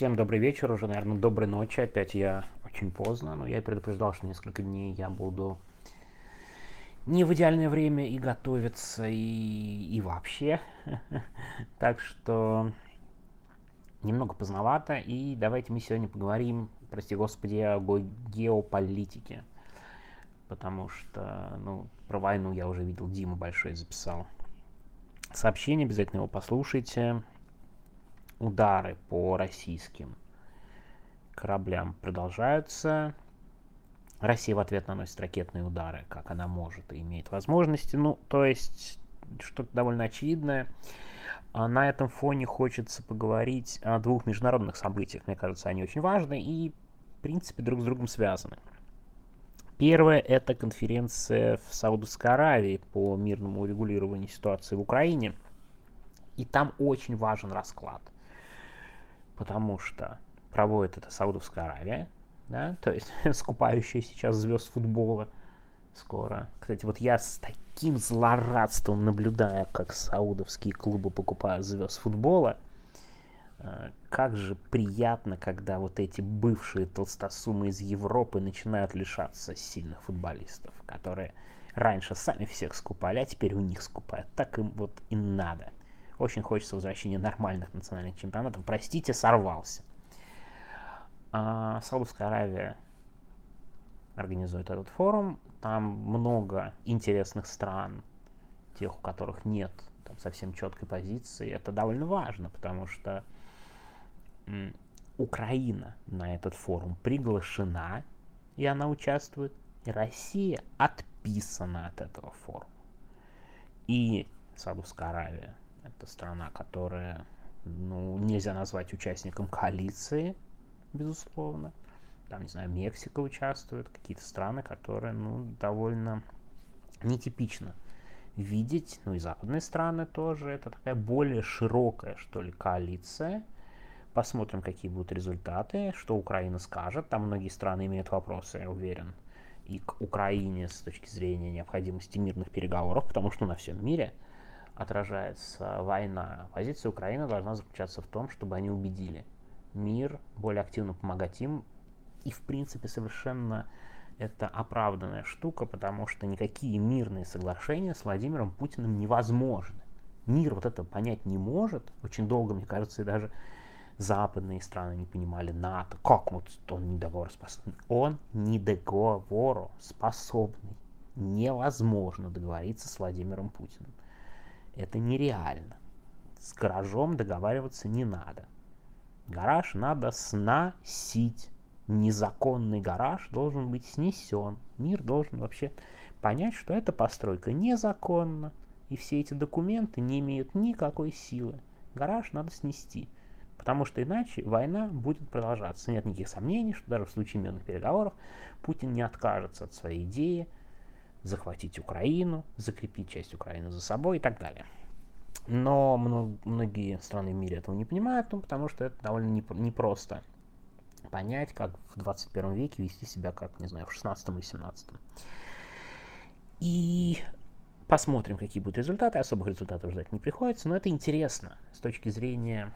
Всем добрый вечер, уже, наверное, доброй ночи. Опять я очень поздно, но я предупреждал, что несколько дней я буду не в идеальное время и готовиться, и, и вообще. так что немного поздновато, и давайте мы сегодня поговорим, прости господи, о геополитике. Потому что, ну, про войну я уже видел, Дима Большой записал сообщение, обязательно его послушайте удары по российским кораблям продолжаются. Россия в ответ наносит ракетные удары, как она может и имеет возможности. Ну, то есть, что-то довольно очевидное. А на этом фоне хочется поговорить о двух международных событиях. Мне кажется, они очень важны и, в принципе, друг с другом связаны. Первое – это конференция в Саудовской Аравии по мирному урегулированию ситуации в Украине. И там очень важен расклад – потому что проводит это Саудовская Аравия, да, то есть скупающая сейчас звезд футбола скоро. Кстати, вот я с таким злорадством наблюдаю, как саудовские клубы покупают звезд футбола. А, как же приятно, когда вот эти бывшие толстосумы из Европы начинают лишаться сильных футболистов, которые раньше сами всех скупали, а теперь у них скупают. Так им вот и надо. Очень хочется возвращения нормальных национальных чемпионатов. Простите, сорвался. А, Саудовская Аравия организует этот форум. Там много интересных стран, тех, у которых нет там, совсем четкой позиции. Это довольно важно, потому что м, Украина на этот форум приглашена, и она участвует. Россия отписана от этого форума. И Саудовская Аравия это страна, которая ну, нельзя назвать участником коалиции, безусловно. Там, не знаю, Мексика участвует, какие-то страны, которые, ну, довольно нетипично видеть, ну и западные страны тоже, это такая более широкая, что ли, коалиция. Посмотрим, какие будут результаты, что Украина скажет. Там многие страны имеют вопросы, я уверен, и к Украине с точки зрения необходимости мирных переговоров, потому что на всем мире – отражается война. Позиция Украины должна заключаться в том, чтобы они убедили мир более активно помогать им. И, в принципе, совершенно это оправданная штука, потому что никакие мирные соглашения с Владимиром Путиным невозможны. Мир вот это понять не может. Очень долго, мне кажется, и даже западные страны не понимали НАТО. Как вот он недоговороспособный? Он недоговороспособный. Невозможно договориться с Владимиром Путиным. Это нереально. С гаражом договариваться не надо. Гараж надо сносить. Незаконный гараж должен быть снесен. Мир должен вообще понять, что эта постройка незаконна. И все эти документы не имеют никакой силы. Гараж надо снести. Потому что иначе война будет продолжаться. Нет никаких сомнений, что даже в случае мирных переговоров Путин не откажется от своей идеи захватить Украину, закрепить часть Украины за собой и так далее. Но многие страны в мире этого не понимают, ну, потому что это довольно непросто понять, как в 21 веке вести себя, как, не знаю, в 16 или 17. И посмотрим, какие будут результаты. Особых результатов ждать не приходится, но это интересно с точки зрения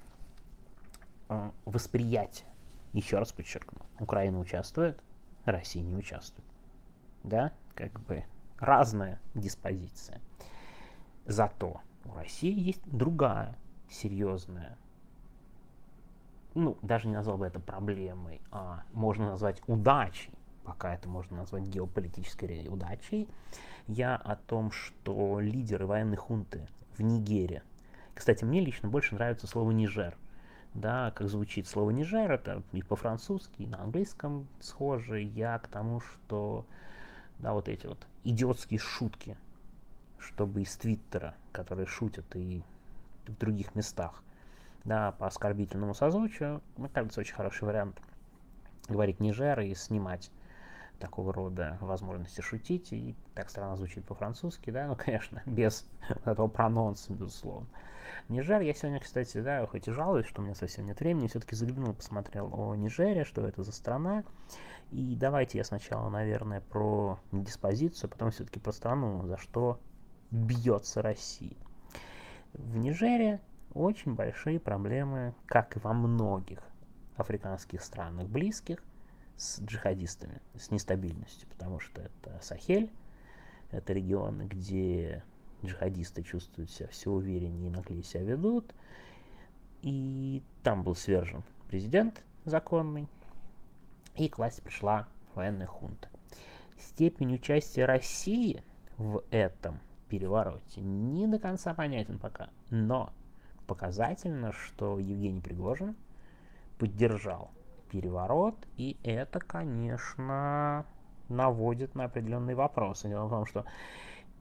э, восприятия. Еще раз подчеркну, Украина участвует, Россия не участвует. Да, как бы разная диспозиция. Зато у России есть другая серьезная, ну, даже не назвал бы это проблемой, а можно назвать удачей, пока это можно назвать геополитической удачей, я о том, что лидеры военной хунты в Нигере, кстати, мне лично больше нравится слово «Нижер», да, как звучит слово «Нижер», это и по-французски, и на английском схоже, я к тому, что да, вот эти вот идиотские шутки, чтобы из Твиттера, которые шутят и в других местах, да, по оскорбительному созвучию, мне кажется, очень хороший вариант. Говорить Нижер и снимать такого рода возможности шутить, и так странно звучит по-французски, да, ну, конечно, без этого прононса, безусловно. Нижер, я сегодня, кстати, да, хоть и жалуюсь, что у меня совсем нет времени, все-таки заглянул, посмотрел о Нижере, что это за страна, и давайте я сначала, наверное, про диспозицию, потом все-таки про страну, за что бьется Россия. В Нижере очень большие проблемы, как и во многих африканских странах близких с джихадистами, с нестабильностью, потому что это Сахель, это регион, где джихадисты чувствуют себя все увереннее и наглее себя ведут. И там был свержен президент законный, и к власти пришла военная хунта. Степень участия России в этом перевороте не до конца понятен пока, но показательно, что Евгений Пригожин поддержал переворот, и это, конечно, наводит на определенные вопросы. Дело в том, что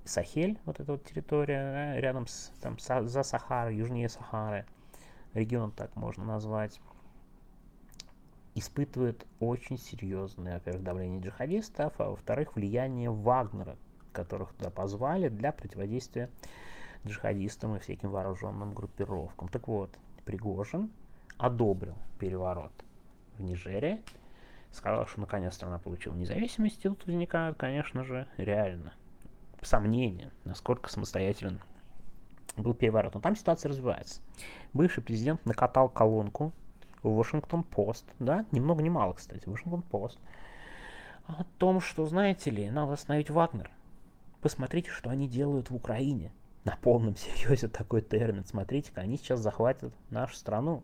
Сахель, вот эта вот территория рядом с, там, за Сахарой, южнее Сахары, регион так можно назвать, испытывает очень серьезное, во-первых, давление джихадистов, а во-вторых, влияние Вагнера, которых туда позвали для противодействия джихадистам и всяким вооруженным группировкам. Так вот, Пригожин одобрил переворот в Нигерии, сказал, что наконец страна получила независимость, и тут возникают, конечно же, реально сомнения, насколько самостоятелен был переворот. Но там ситуация развивается. Бывший президент накатал колонку в Вашингтон-Пост, да, ни много ни мало, кстати, Вашингтон-Пост, о том, что, знаете ли, надо остановить Вагнер. Посмотрите, что они делают в Украине. На полном серьезе такой термин. Смотрите-ка, они сейчас захватят нашу страну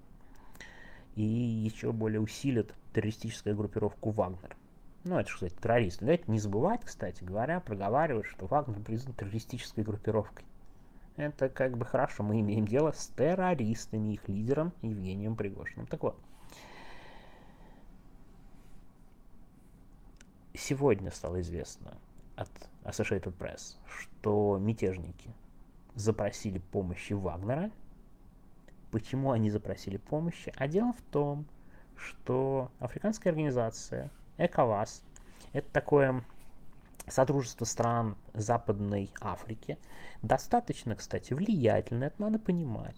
и еще более усилят террористическую группировку Вагнер. Ну, это, сказать, террористы. Давайте не забывать, кстати говоря, проговаривать, что Вагнер признан террористической группировкой. Это как бы хорошо, мы имеем дело с террористами, их лидером Евгением Пригожиным. Так вот, сегодня стало известно от Associated Press, что мятежники запросили помощи Вагнера. Почему они запросили помощи? А дело в том, что африканская организация ЭКОВАС, это такое Содружество стран Западной Африки достаточно, кстати, влиятельно, это надо понимать.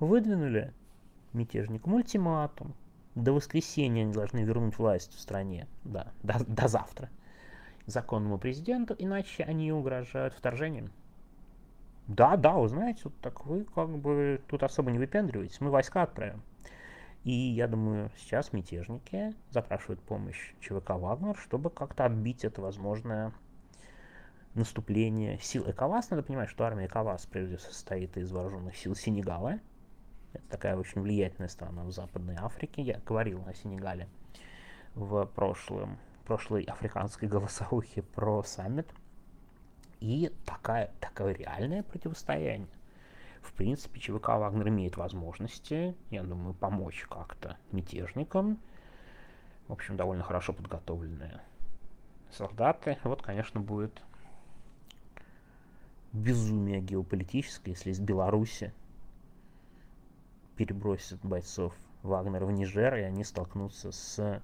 Выдвинули мятежникам ультиматум. До воскресенья они должны вернуть власть в стране, да, до, до завтра, законному президенту, иначе они угрожают вторжением. Да, да, вы знаете, вот так вы как бы тут особо не выпендриваетесь, мы войска отправим. И я думаю, сейчас мятежники запрашивают помощь ЧВК «Вагнер», чтобы как-то отбить это возможное наступление сил ЭКОВАС. Надо понимать, что армия ЭКОВАС прежде всего состоит из вооруженных сил Сенегала. Это такая очень влиятельная страна в Западной Африке. Я говорил о Сенегале в прошлом, прошлой африканской голосовухе про саммит. И такая, такое реальное противостояние в принципе, ЧВК Вагнер имеет возможности, я думаю, помочь как-то мятежникам. В общем, довольно хорошо подготовленные солдаты. Вот, конечно, будет безумие геополитическое, если из Беларуси перебросят бойцов Вагнера в Нижер, и они столкнутся с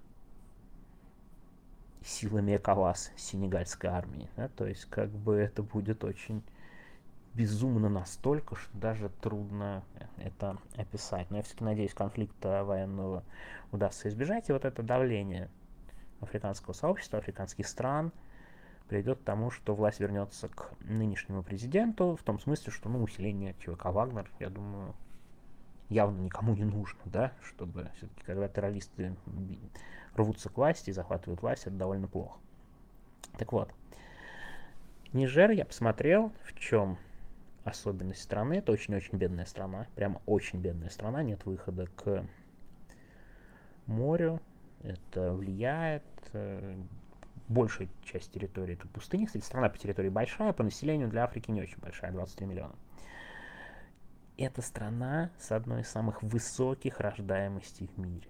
силами ЭКОВАС, сенегальской армии. Да? То есть, как бы это будет очень безумно настолько, что даже трудно это описать. Но я все-таки надеюсь, конфликта военного удастся избежать. И вот это давление африканского сообщества, африканских стран приведет к тому, что власть вернется к нынешнему президенту, в том смысле, что ну, усиление ЧВК Вагнер, я думаю, явно никому не нужно, да, чтобы все-таки, когда террористы рвутся к власти и захватывают власть, это довольно плохо. Так вот, Нижер я посмотрел, в чем особенность страны. Это очень-очень бедная страна. Прямо очень бедная страна. Нет выхода к морю. Это влияет. Э, большая часть территории это пустыня. Кстати, страна по территории большая, по населению для Африки не очень большая, 23 миллиона. Это страна с одной из самых высоких рождаемостей в мире.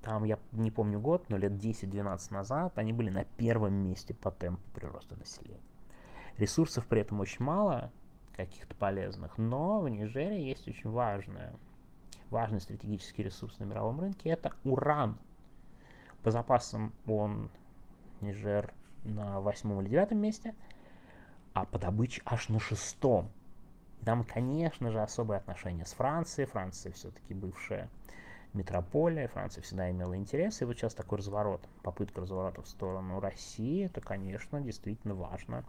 Там, я не помню год, но лет 10-12 назад они были на первом месте по темпу прироста населения. Ресурсов при этом очень мало, каких-то полезных. Но в Нигерии есть очень важное, важный стратегический ресурс на мировом рынке. Это уран. По запасам он Нижер на восьмом или девятом месте, а по добыче аж на шестом. Там, конечно же, особые отношения с Францией. Франция все-таки бывшая метрополия. Франция всегда имела интерес. И вот сейчас такой разворот, попытка разворота в сторону России, это, конечно, действительно важно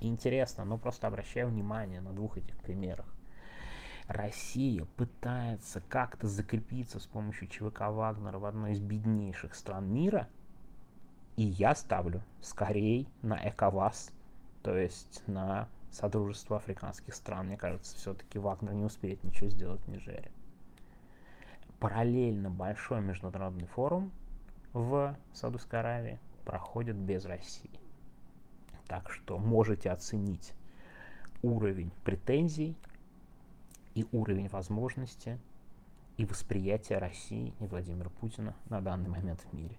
интересно, но просто обращаю внимание на двух этих примерах. Россия пытается как-то закрепиться с помощью ЧВК Вагнера в одной из беднейших стран мира, и я ставлю скорее на ЭКОВАС, то есть на Содружество африканских стран. Мне кажется, все-таки Вагнер не успеет ничего сделать в Нижере. Параллельно большой международный форум в Саудовской Аравии проходит без России. Так что можете оценить уровень претензий и уровень возможности и восприятия России и Владимира Путина на данный момент в мире.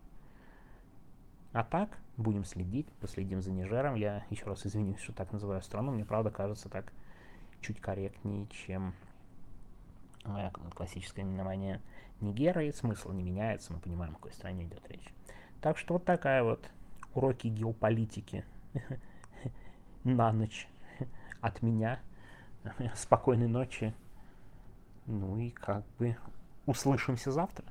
А так, будем следить, последим за Нижером. Я еще раз извинюсь, что так называю страну. Мне, правда, кажется так чуть корректнее, чем моя классическое именование Нигера. И смысл не меняется, мы понимаем, о какой стране идет речь. Так что вот такая вот уроки геополитики на ночь от меня. Спокойной ночи. Ну и как бы услышимся завтра.